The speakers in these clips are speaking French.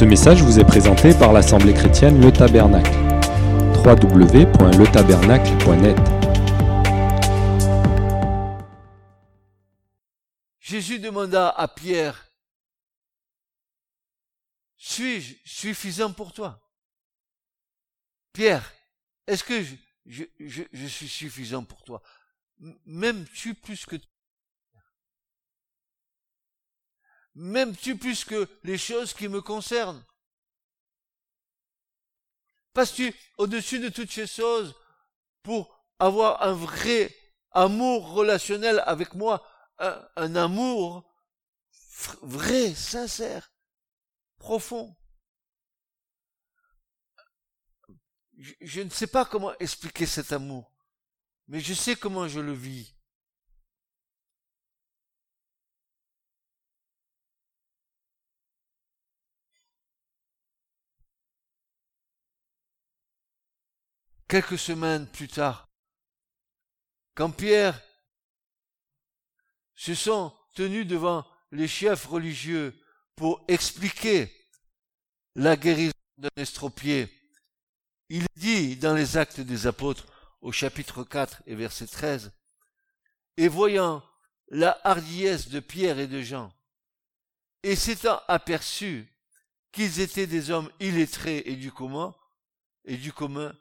Ce message vous est présenté par l'Assemblée chrétienne Le Tabernacle. www.letabernacle.net Jésus demanda à Pierre, suis-je suffisant pour toi? Pierre, est-ce que je, je, je, suis suffisant pour toi? M'aimes-tu plus que M'aimes-tu plus que les choses qui me concernent Passes-tu au-dessus de toutes ces choses pour avoir un vrai amour relationnel avec moi, un, amour vrai, sincère, profond? Je ne sais pas comment expliquer cet amour, mais je sais comment je le vis. Quelques semaines plus tard, quand Pierre se sont tenus devant les chefs religieux pour expliquer la guérison d'un estropié, il dit dans les actes des apôtres au chapitre 4 et verset 13, et voyant la hardiesse de Pierre et de Jean, et s'étant aperçu qu'ils étaient des hommes illettrés et du commun, et du commun,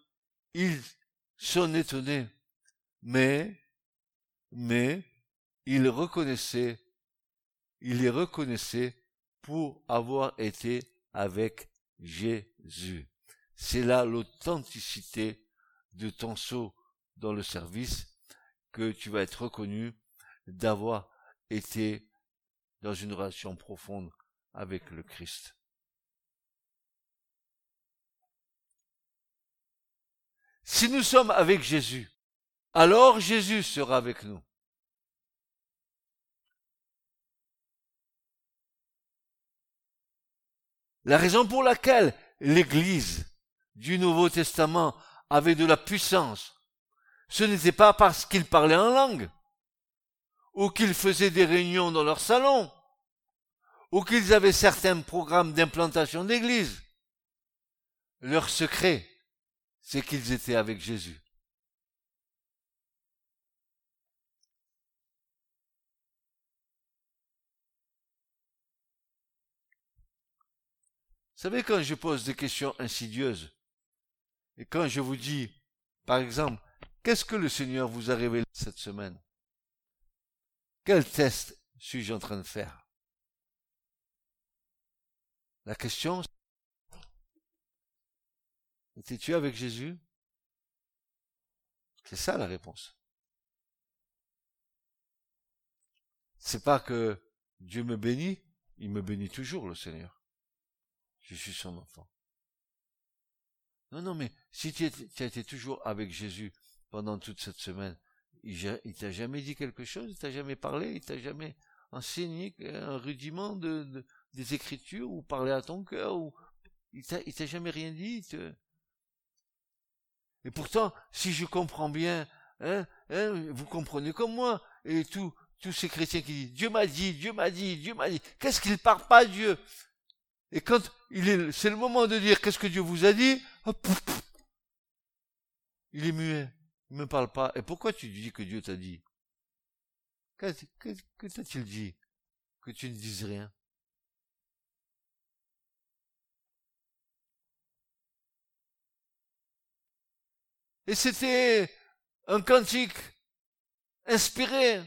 ils sont étonnés, mais, mais, ils reconnaissaient, ils les reconnaissaient pour avoir été avec Jésus. C'est là l'authenticité de ton saut dans le service que tu vas être reconnu d'avoir été dans une relation profonde avec le Christ. Si nous sommes avec Jésus, alors Jésus sera avec nous. La raison pour laquelle l'Église du Nouveau Testament avait de la puissance, ce n'était pas parce qu'ils parlaient en langue, ou qu'ils faisaient des réunions dans leur salon, ou qu'ils avaient certains programmes d'implantation d'église. Leur secret, c'est qu'ils étaient avec Jésus. Vous savez, quand je pose des questions insidieuses, et quand je vous dis, par exemple, qu'est-ce que le Seigneur vous a révélé cette semaine? Quel test suis-je en train de faire? La question, Étais-tu avec Jésus? C'est ça la réponse. C'est pas que Dieu me bénit, il me bénit toujours, le Seigneur. Je suis son enfant. Non, non, mais si tu, as été toujours avec Jésus pendant toute cette semaine, il, t'a jamais dit quelque chose, il t'a jamais parlé, il t'a jamais enseigné un rudiment de, des Écritures ou parlé à ton cœur ou il t'a jamais rien dit? Et pourtant, si je comprends bien, hein, hein, vous comprenez comme moi, et tous ces chrétiens qui disent Dieu m'a dit, Dieu m'a dit, Dieu m'a dit, qu'est-ce qu'il parle pas Dieu? Et quand il est, c'est le moment de dire qu'est-ce que Dieu vous a dit, il est muet, il me parle pas. Et pourquoi tu dis que Dieu t'a dit? Que, que, que t'a-t-il dit? Que tu ne dises rien Et c'était un cantique inspiré,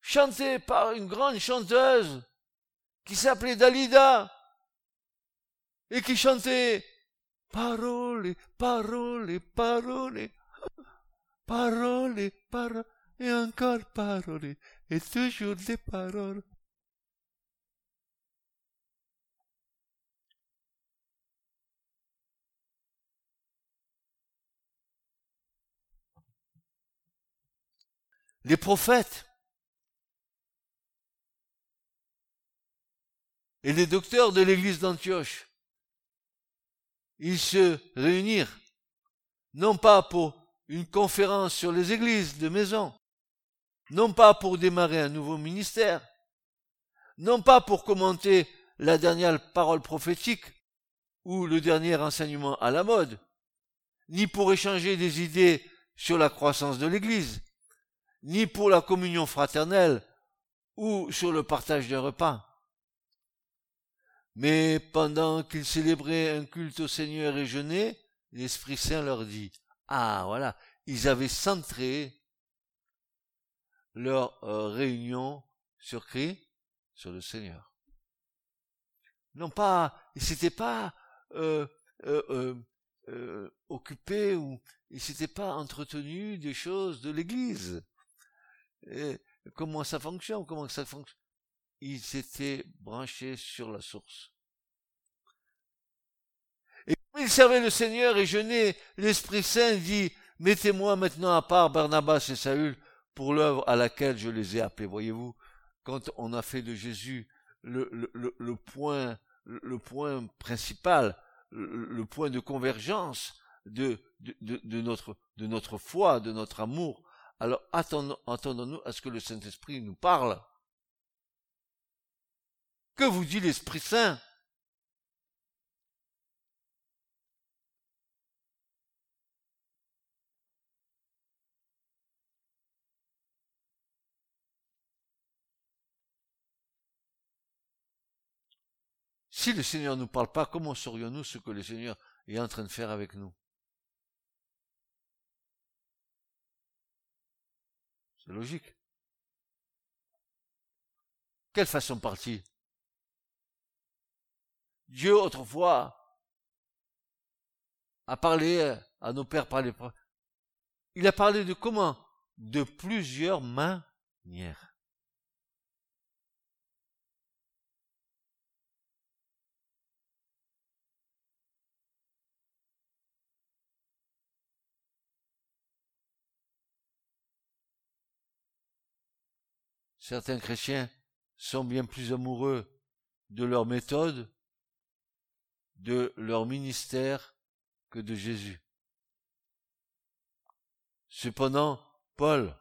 chanté par une grande chanteuse qui s'appelait Dalida et qui chantait Parole, parole, parole, parole, parole, et encore parole, et toujours des paroles. Les prophètes et les docteurs de l'église d'Antioche. Ils se réunirent, non pas pour une conférence sur les églises de maison, non pas pour démarrer un nouveau ministère, non pas pour commenter la dernière parole prophétique ou le dernier enseignement à la mode, ni pour échanger des idées sur la croissance de l'Église, ni pour la communion fraternelle ou sur le partage d'un repas. Mais pendant qu'ils célébraient un culte au Seigneur et jeûnaient, l'Esprit Saint leur dit, ah voilà, ils avaient centré leur euh, réunion sur Christ, sur le Seigneur. Non pas, ils s'étaient pas euh, euh occupés ou ils s'étaient pas entretenus des choses de l'Église. Comment ça fonctionne Comment ça fonctionne? Ils s'étaient branchés sur la source. Et comme ils servaient le Seigneur et jeûnaient, l'Esprit Saint dit Mettez-moi maintenant à part Barnabas et Saül pour l'œuvre à laquelle je les ai appelés. Voyez-vous, quand on a fait de Jésus le, point, principal, le, point de convergence de notre foi, de notre amour, alors attendons-nous à ce que le Saint-Esprit nous parle. Que vous dit l'Esprit Saint? Si le Seigneur ne nous parle pas, comment saurions-nous ce que le Seigneur est en train de faire avec nous? C'est logique. Quelle façon partie Dieu autrefois a parlé à nos pères par les Il a parlé de comment? De plusieurs manières. Certains chrétiens sont bien plus amoureux de leur méthode, de leur ministère, que de Jésus. Cependant, Paul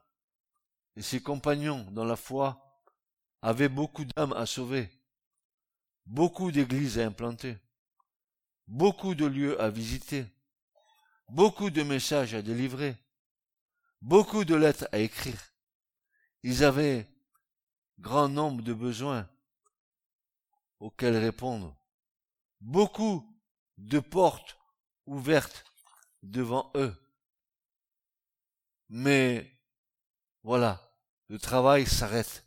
et ses compagnons dans la foi avaient beaucoup d'âmes à sauver, beaucoup d'églises à implanter, beaucoup de lieux à visiter, beaucoup de messages à délivrer, beaucoup de lettres à écrire. Ils avaient grand nombre de besoins auxquels répondre, beaucoup de portes ouvertes devant eux. Mais voilà, le travail s'arrête.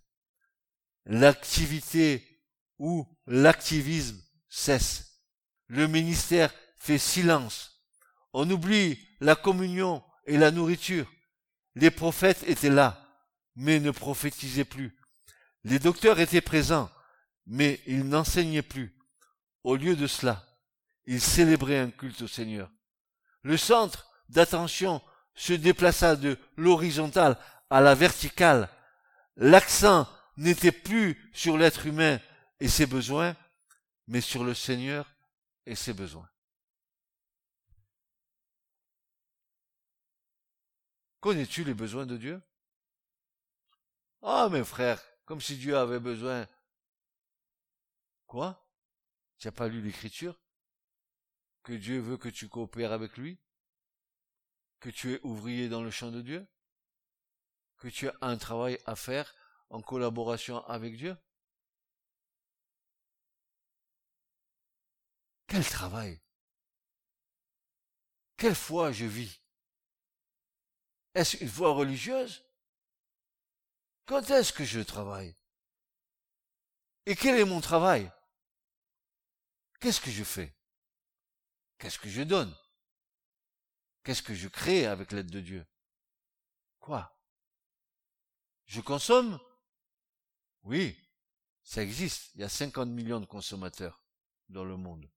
L'activité ou l'activisme cesse. Le ministère fait silence. On oublie la communion et la nourriture. Les prophètes étaient là, mais ne prophétisaient plus. Les docteurs étaient présents, mais ils n'enseignaient plus. Au lieu de cela, ils célébraient un culte au Seigneur. Le centre d'attention se déplaça de l'horizontale à la verticale. L'accent n'était plus sur l'être humain et ses besoins, mais sur le Seigneur et ses besoins. Connais-tu les besoins de Dieu? Ah, mes frères, comme si Dieu avait besoin. Quoi? Tu n'as pas lu l'écriture? Que Dieu veut que tu coopères avec lui? Que tu es ouvrier dans le champ de Dieu? Que tu as un travail à faire en collaboration avec Dieu? Quel travail! Quelle foi je vis? Est-ce une foi religieuse? Quand est-ce que je travaille? Et quel est mon travail? Qu'est-ce que je fais? Qu'est-ce que je donne? Qu'est-ce que je crée avec l'aide de Dieu? Quoi? Je consomme? Oui, ça existe. Il y a 50 millions de consommateurs dans le monde.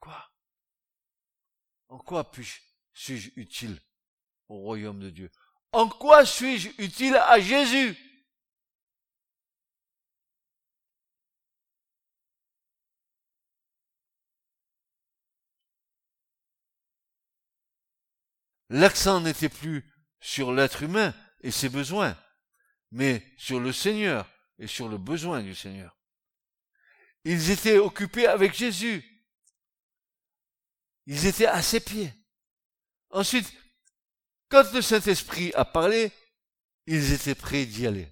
Quoi? En quoi puis-je suis-je utile au royaume de Dieu? En quoi suis-je utile à Jésus? L'accent n'était plus sur l'être humain et ses besoins, mais sur le Seigneur et sur le besoin du Seigneur. Ils étaient occupés avec Jésus. Ils étaient à ses pieds. Ensuite, quand le Saint-Esprit a parlé, ils étaient prêts d'y aller.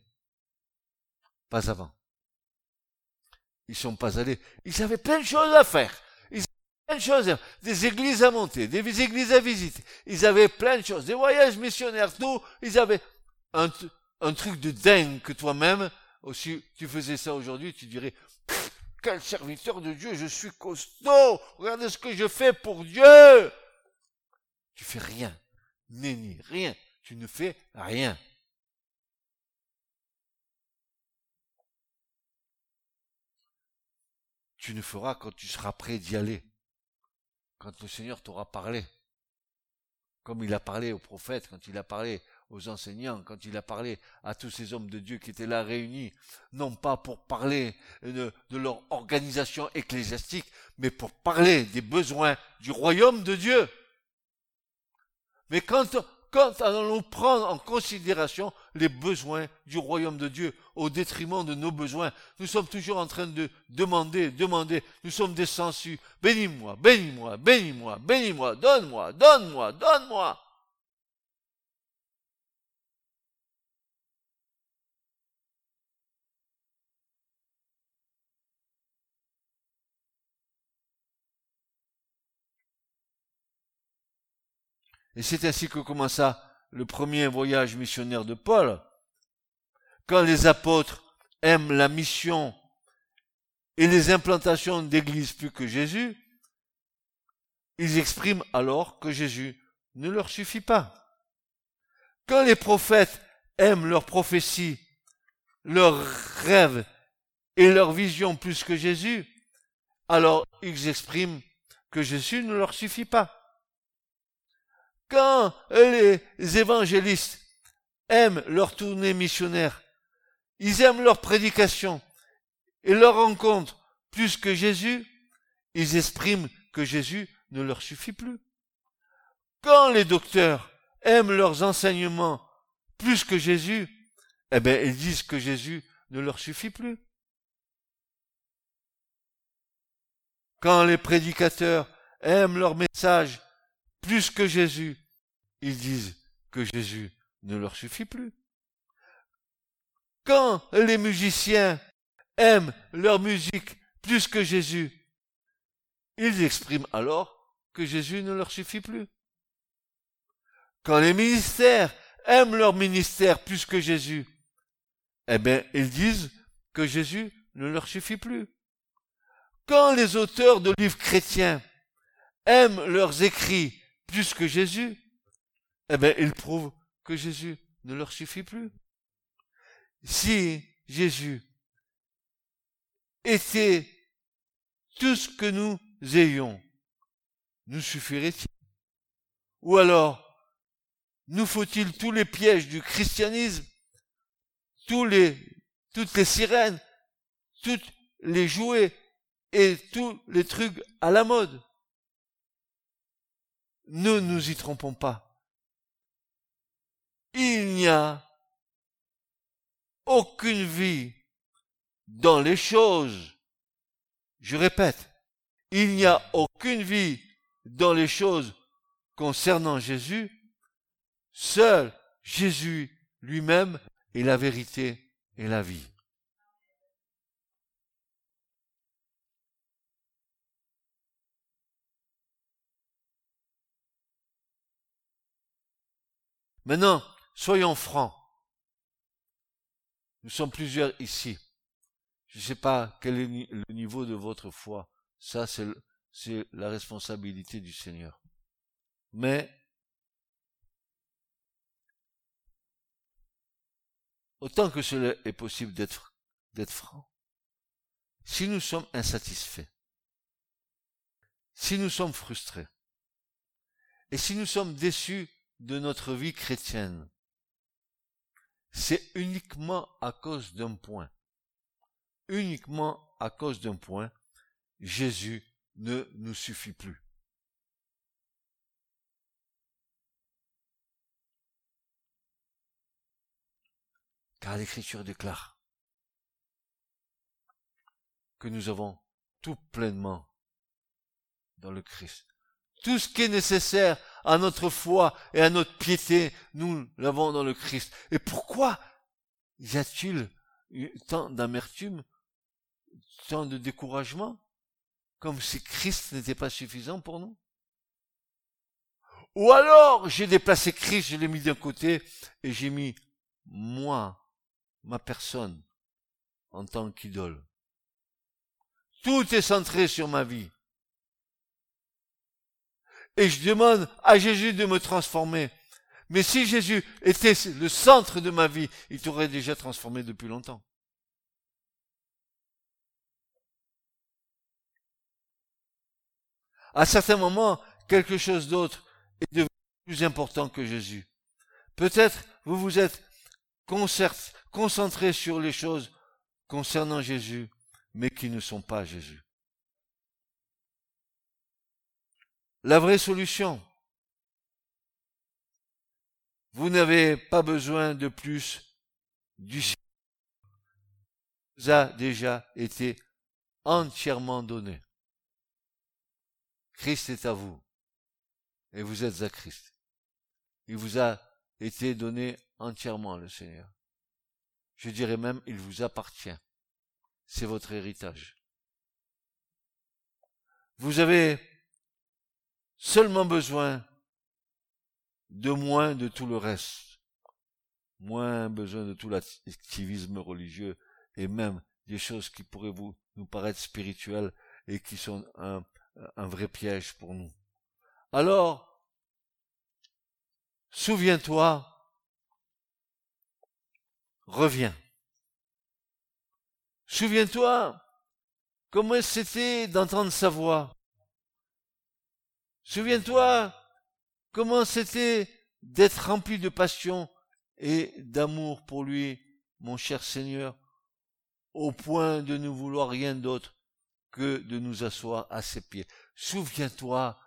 Pas avant. Ils sont pas allés. Ils avaient plein de choses à faire. Ils avaient plein de choses, des églises à monter, des églises à visiter. Ils avaient plein de choses, des voyages missionnaires, tout. Ils avaient un, truc de dingue que toi-même, aussi, tu faisais ça aujourd'hui, tu dirais, quel serviteur de Dieu, je suis costaud, regardez ce que je fais pour Dieu. Tu fais rien, nenni, rien, tu ne fais rien. Tu ne feras quand tu seras prêt d'y aller, quand le Seigneur t'aura parlé, comme il a parlé aux prophètes, quand il a parlé aux enseignants, quand il a parlé à tous ces hommes de Dieu qui étaient là réunis, non pas pour parler de, leur organisation ecclésiastique, mais pour parler des besoins du royaume de Dieu. Mais quand, quand allons-nous prendre en considération les besoins du royaume de Dieu au détriment de nos besoins Nous sommes toujours en train de demander, demander. Nous sommes des sensus. Bénis-moi, bénis-moi, bénis-moi, bénis-moi, donne-moi, donne-moi, donne-moi. Et c'est ainsi que commença le premier voyage missionnaire de Paul. Quand les apôtres aiment la mission et les implantations d'églises plus que Jésus, ils expriment alors que Jésus ne leur suffit pas. Quand les prophètes aiment leur prophétie, leurs rêves et leur vision plus que Jésus, alors ils expriment que Jésus ne leur suffit pas. Quand les évangélistes aiment leur tournée missionnaire, ils aiment leur prédication et leur rencontre plus que Jésus, ils expriment que Jésus ne leur suffit plus. Quand les docteurs aiment leurs enseignements plus que Jésus, eh bien, ils disent que Jésus ne leur suffit plus. Quand les prédicateurs aiment leur message plus que Jésus, ils disent que Jésus ne leur suffit plus. Quand les musiciens aiment leur musique plus que Jésus, ils expriment alors que Jésus ne leur suffit plus. Quand les ministères aiment leur ministère plus que Jésus, eh bien, ils disent que Jésus ne leur suffit plus. Quand les auteurs de livres chrétiens aiment leurs écrits plus que Jésus, eh bien, ils prouvent que Jésus ne leur suffit plus. Si Jésus était tout ce que nous ayons, nous suffirait-il? Ou alors, nous faut-il tous les pièges du christianisme, tous les, toutes les sirènes, toutes les jouets et tous les trucs à la mode? Ne nous y trompons pas il n'y a aucune vie dans les choses. Je répète, il n'y a aucune vie dans les choses concernant Jésus. Seul Jésus lui-même est la vérité et la vie. Maintenant, Soyons francs. Nous sommes plusieurs ici. Je ne sais pas quel est le niveau de votre foi. Ça, c'est la responsabilité du Seigneur. Mais, autant que cela est possible d'être, franc, si nous sommes insatisfaits, si nous sommes frustrés, et si nous sommes déçus de notre vie chrétienne, c'est uniquement à cause d'un point. Uniquement à cause d'un point, Jésus ne nous suffit plus. Car l'Écriture déclare que nous avons tout pleinement dans le Christ. Tout ce qui est nécessaire à notre foi et à notre piété, nous l'avons dans le Christ. Et pourquoi y a-t-il tant d'amertume, tant de découragement, comme si Christ n'était pas suffisant pour nous? Ou alors j'ai déplacé Christ, je l'ai mis d'un côté et j'ai mis moi, ma personne, en tant qu'idole. Tout est centré sur ma vie. Et je demande à Jésus de me transformer. Mais si Jésus était le centre de ma vie, il t'aurait déjà transformé depuis longtemps. À certains moments, quelque chose d'autre est devenu plus important que Jésus. Peut-être vous vous êtes concentré sur les choses concernant Jésus, mais qui ne sont pas Jésus. La vraie solution, vous n'avez pas besoin de plus du ciel. Vous a déjà été entièrement donné. Christ est à vous et vous êtes à Christ. Il vous a été donné entièrement, le Seigneur. Je dirais même, il vous appartient. C'est votre héritage. Vous avez seulement besoin de moins de tout le reste, moins besoin de tout l'activisme religieux et même des choses qui pourraient vous nous paraître spirituelles et qui sont un, un vrai piège pour nous. Alors, souviens-toi, reviens. Souviens-toi comment c'était d'entendre sa voix. Souviens-toi comment c'était d'être rempli de passion et d'amour pour lui, mon cher Seigneur, au point de ne vouloir rien d'autre que de nous asseoir à ses pieds. Souviens-toi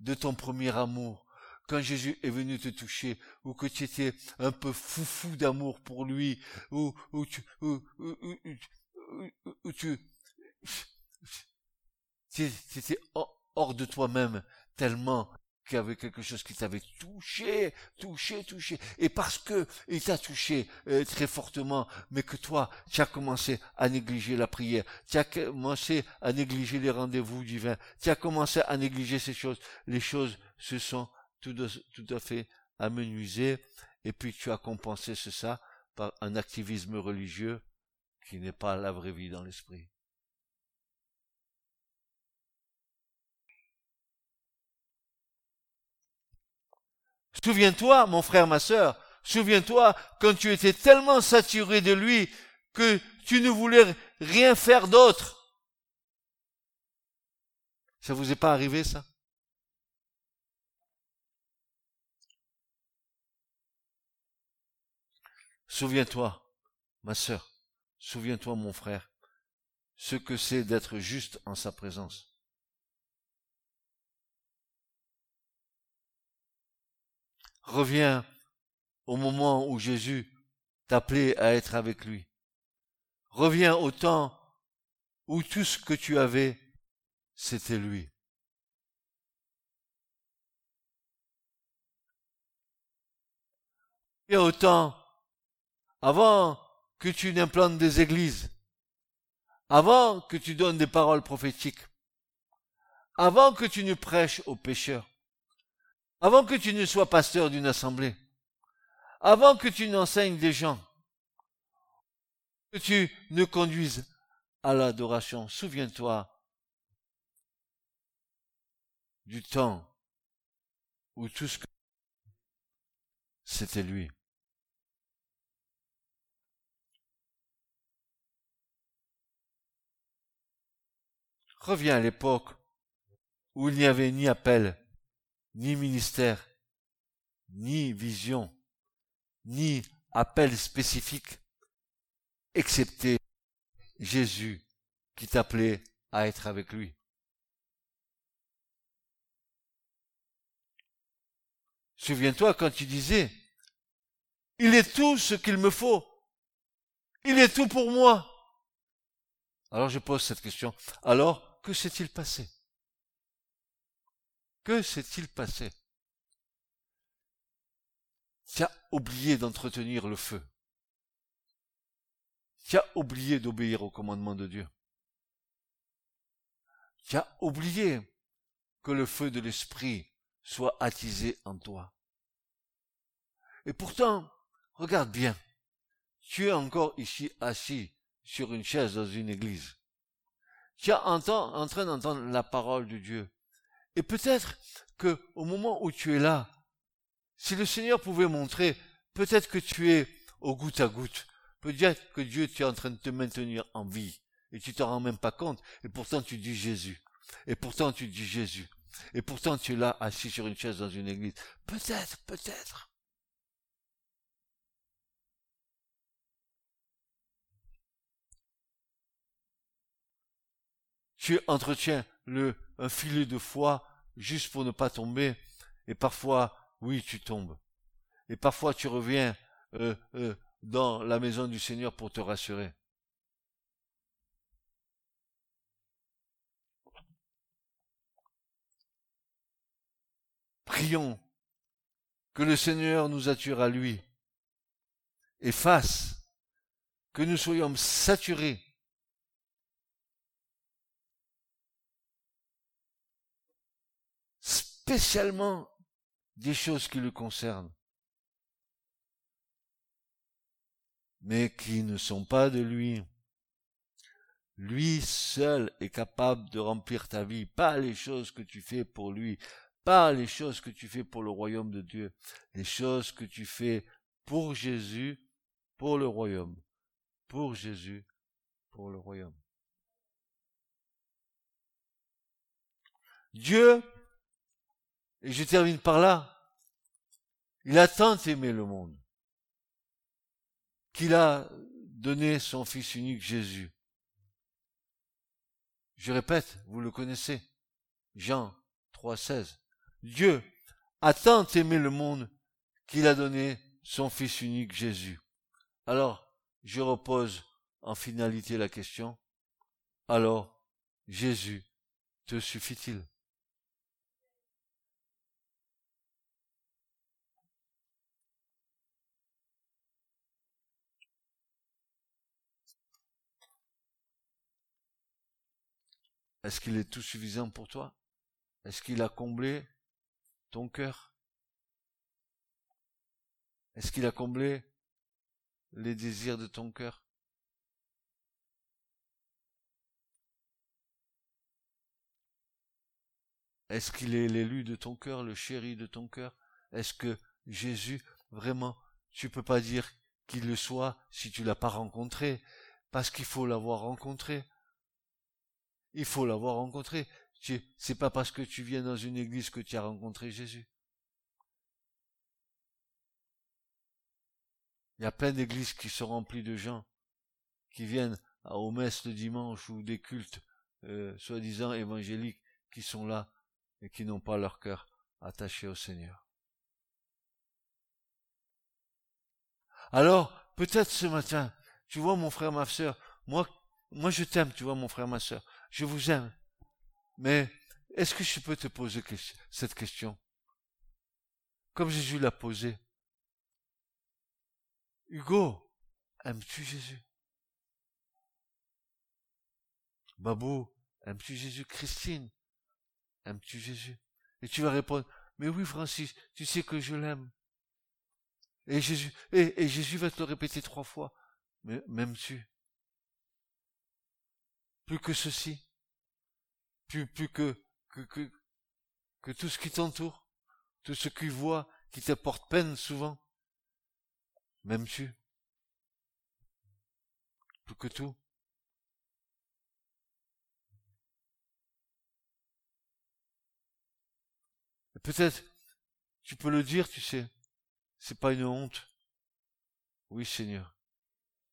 de ton premier amour, quand Jésus est venu te toucher, ou que tu étais un peu foufou d'amour pour lui, ou, ou tu, ou, tu, tu étais hors de toi-même tellement qu'il y avait quelque chose qui t'avait touché, touché, touché. Et parce que il t'a touché euh, très fortement, mais que toi, tu as commencé à négliger la prière, tu as commencé à négliger les rendez-vous divins, tu as commencé à négliger ces choses, les choses se sont tout, tout à fait amenuisées, et puis tu as compensé ça par un activisme religieux qui n'est pas la vraie vie dans l'esprit. Souviens-toi, mon frère, ma sœur, souviens-toi quand tu étais tellement saturé de lui que tu ne voulais rien faire d'autre. Ça vous est pas arrivé, ça? Souviens-toi, ma sœur, souviens-toi, mon frère, ce que c'est d'être juste en sa présence. Reviens au moment où Jésus t'appelait à être avec lui. Reviens au temps où tout ce que tu avais, c'était lui. Et au temps, avant que tu n'implantes des églises, avant que tu donnes des paroles prophétiques, avant que tu ne prêches aux pécheurs, avant que tu ne sois pasteur d'une assemblée, avant que tu n'enseignes des gens, que tu ne conduises à l'adoration, souviens-toi du temps où tout ce que c'était lui. Reviens à l'époque où il n'y avait ni appel, ni ministère, ni vision, ni appel spécifique, excepté Jésus qui t'appelait à être avec lui. Souviens-toi quand tu disais, il est tout ce qu'il me faut Il est tout pour moi. Alors je pose cette question. Alors, que s'est-il passé? Que s'est-il passé? Tu as oublié d'entretenir le feu. Tu as oublié d'obéir au commandement de Dieu. Tu as oublié que le feu de l'esprit soit attisé en toi. Et pourtant, regarde bien, tu es encore ici assis sur une chaise dans une église. Tu es en, train d'entendre la parole de Dieu. Et peut-être que au moment où tu es là, si le Seigneur pouvait montrer, peut-être que tu es au goutte à goutte, peut-être que Dieu tu es en train de te maintenir en vie, et tu t'en rends même pas compte, et pourtant tu dis Jésus, et pourtant tu dis Jésus, et pourtant tu es là assis sur une chaise dans une église. Peut-être, peut-être. tu entretiens le, un filet de foi juste pour ne pas tomber, et parfois, oui, tu tombes. Et parfois, tu reviens euh, euh, dans la maison du Seigneur pour te rassurer. Prions que le Seigneur nous attire à lui et fasse que nous soyons saturés spécialement des choses qui le concernent, mais qui ne sont pas de lui. Lui seul est capable de remplir ta vie, pas les choses que tu fais pour lui, pas les choses que tu fais pour le royaume de Dieu, les choses que tu fais pour Jésus, pour le royaume, pour Jésus, pour le royaume. Dieu et je termine par là. Il a tant aimé le monde qu'il a donné son Fils unique Jésus. Je répète, vous le connaissez. Jean 3,16. Dieu a tant aimé le monde qu'il a donné son Fils unique Jésus. Alors, je repose en finalité la question. Alors, Jésus te suffit-il? Est-ce qu'il est tout suffisant pour toi? Est-ce qu'il a comblé ton cœur? Est-ce qu'il a comblé les désirs de ton cœur? Est-ce qu'il est l'élu de ton cœur, le chéri de ton cœur? Est-ce que Jésus, vraiment, tu peux pas dire qu'il le soit si tu l'as pas rencontré, parce qu'il faut l'avoir rencontré. Il faut l'avoir rencontré. C'est pas parce que tu viens dans une église que tu as rencontré Jésus. Il y a plein d'églises qui sont remplies de gens qui viennent aux messes le dimanche ou des cultes euh, soi-disant évangéliques qui sont là et qui n'ont pas leur cœur attaché au Seigneur. Alors, peut-être ce matin, tu vois mon frère, ma soeur, moi, moi je t'aime, tu vois mon frère, ma soeur je vous aime. Mais est-ce que je peux te poser cette question? Comme Jésus l'a posée. Hugo, aimes-tu Jésus? Babou, aimes-tu Jésus? Christine, aimes-tu Jésus? Et tu vas répondre, mais oui Francis, tu sais que je l'aime. Et Jésus, et, et Jésus va te le répéter trois fois. Mais m'aimes-tu? Plus que ceci, plus, plus que, que, que, que tout ce qui t'entoure, tout ce qui voit, qui te porte peine souvent, même tu plus que tout. Peut-être, tu peux le dire, tu sais, c'est pas une honte. Oui, Seigneur,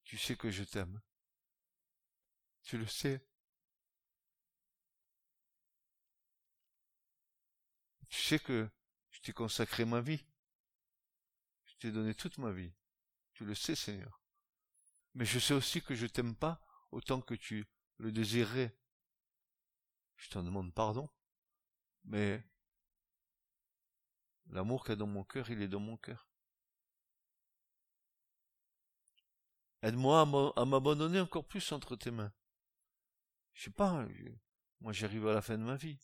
tu sais que je t'aime. Tu le sais. Tu sais que je t'ai consacré ma vie. Je t'ai donné toute ma vie. Tu le sais, Seigneur. Mais je sais aussi que je t'aime pas autant que tu le désirerais. Je t'en demande pardon. Mais l'amour qu'il y a dans mon cœur, il est dans mon cœur. Aide-moi à m'abandonner encore plus entre tes mains. Je sais pas, moi j'arrive à la fin de ma vie.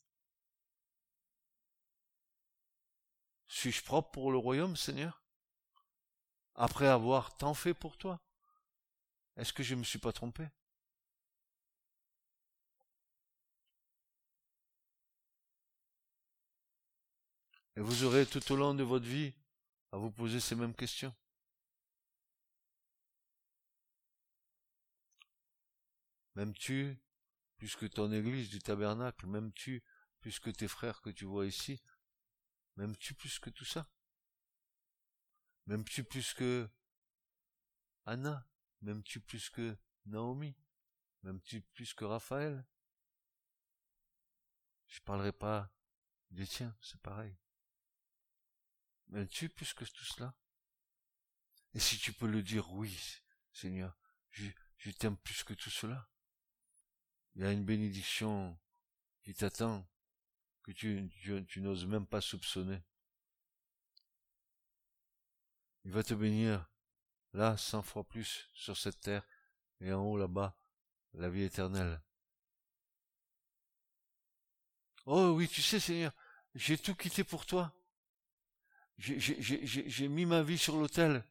Suis-je propre pour le royaume, Seigneur? Après avoir tant fait pour toi Est-ce que je ne me suis pas trompé? Et vous aurez tout au long de votre vie à vous poser ces mêmes questions. M'aimes-tu? Plus que ton église du tabernacle M'aimes-tu plus que tes frères que tu vois ici M'aimes-tu plus que tout ça M'aimes-tu plus que Anna M'aimes-tu plus que Naomi M'aimes-tu plus que Raphaël Je parlerai pas des tiens, c'est pareil. M'aimes-tu plus que tout cela Et si tu peux le dire, oui, Seigneur, je t'aime plus que tout cela. Il y a une bénédiction qui t'attend que tu, n'oses même pas soupçonner. Il va te bénir là cent fois plus sur cette terre et en haut là-bas la vie éternelle. Oh oui, tu sais Seigneur, j'ai tout quitté pour toi. J'ai mis ma vie sur l'autel.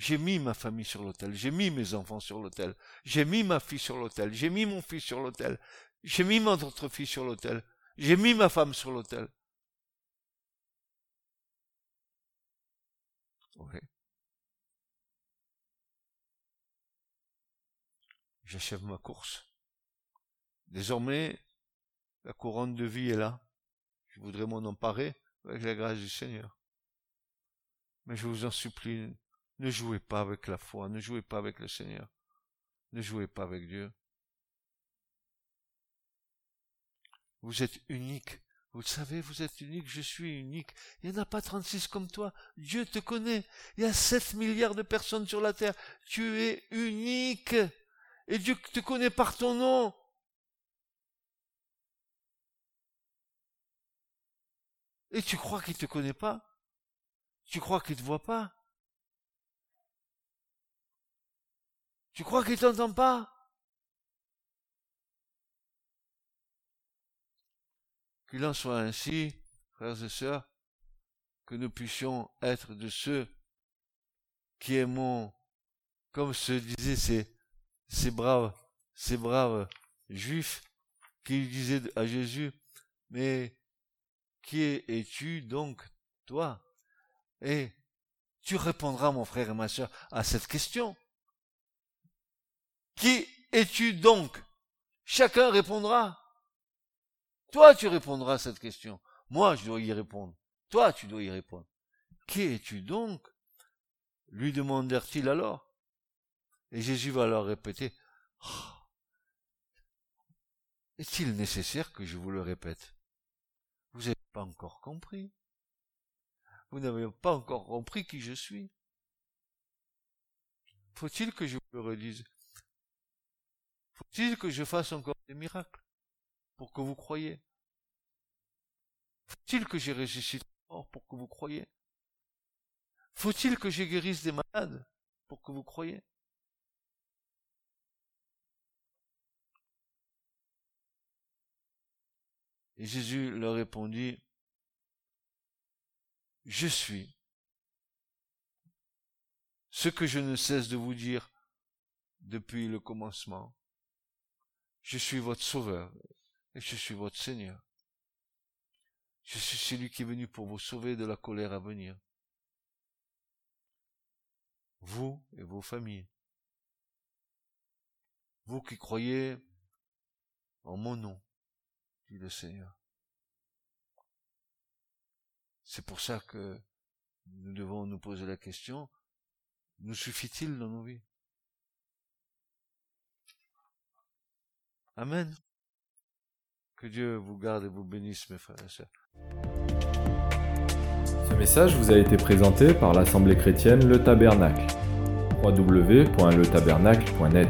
J'ai mis ma famille sur l'autel. J'ai mis mes enfants sur l'autel. J'ai mis ma fille sur l'autel. J'ai mis mon fils sur l'autel. J'ai mis mon autre fille sur l'autel. J'ai mis ma femme sur l'autel. J'achève ma course. Désormais, la couronne de vie est là. Je voudrais m'en emparer avec la grâce du Seigneur. Mais je vous en supplie, ne jouez pas avec la foi, ne jouez pas avec le Seigneur, ne jouez pas avec Dieu. Vous êtes unique. Vous le savez, vous êtes unique, je suis unique. Il n'y en a pas 36 comme toi. Dieu te connaît. Il y a 7 milliards de personnes sur la terre. Tu es unique. Et Dieu te connaît par ton nom. Et tu crois qu'il ne te connaît pas? Tu crois qu'il ne te voit pas? Tu crois qu'il t'entend pas? Qu'il en soit ainsi, frères et sœurs, que nous puissions être de ceux qui aimons, comme se disaient ces, ces braves, ces braves juifs, qui disaient à Jésus, mais qui es-tu donc, toi? Et tu répondras, mon frère et ma sœur, à cette question. Qui es-tu donc? Chacun répondra. Toi, tu répondras à cette question. Moi, je dois y répondre. Toi, tu dois y répondre. Qui es-tu donc? Lui demandèrent-ils alors. Et Jésus va leur répéter, oh, est-il nécessaire que je vous le répète? Vous n'avez pas encore compris. Vous n'avez pas encore compris qui je suis. Faut-il que je vous le redise? Faut-il que je fasse encore des miracles pour que vous croyez Faut-il que j'ai ressuscité mort pour que vous croyez Faut-il que je guérisse des malades pour que vous croyez Et Jésus leur répondit, Je suis. Ce que je ne cesse de vous dire depuis le commencement. Je suis votre sauveur et je suis votre Seigneur. Je suis celui qui est venu pour vous sauver de la colère à venir. Vous et vos familles. Vous qui croyez en mon nom, dit le Seigneur. C'est pour ça que nous devons nous poser la question, nous suffit-il dans nos vies? Amen. Que Dieu vous garde et vous bénisse, mes frères et sœurs. Ce message vous a été présenté par l'Assemblée chrétienne Le Tabernacle. www.letabernacle.net.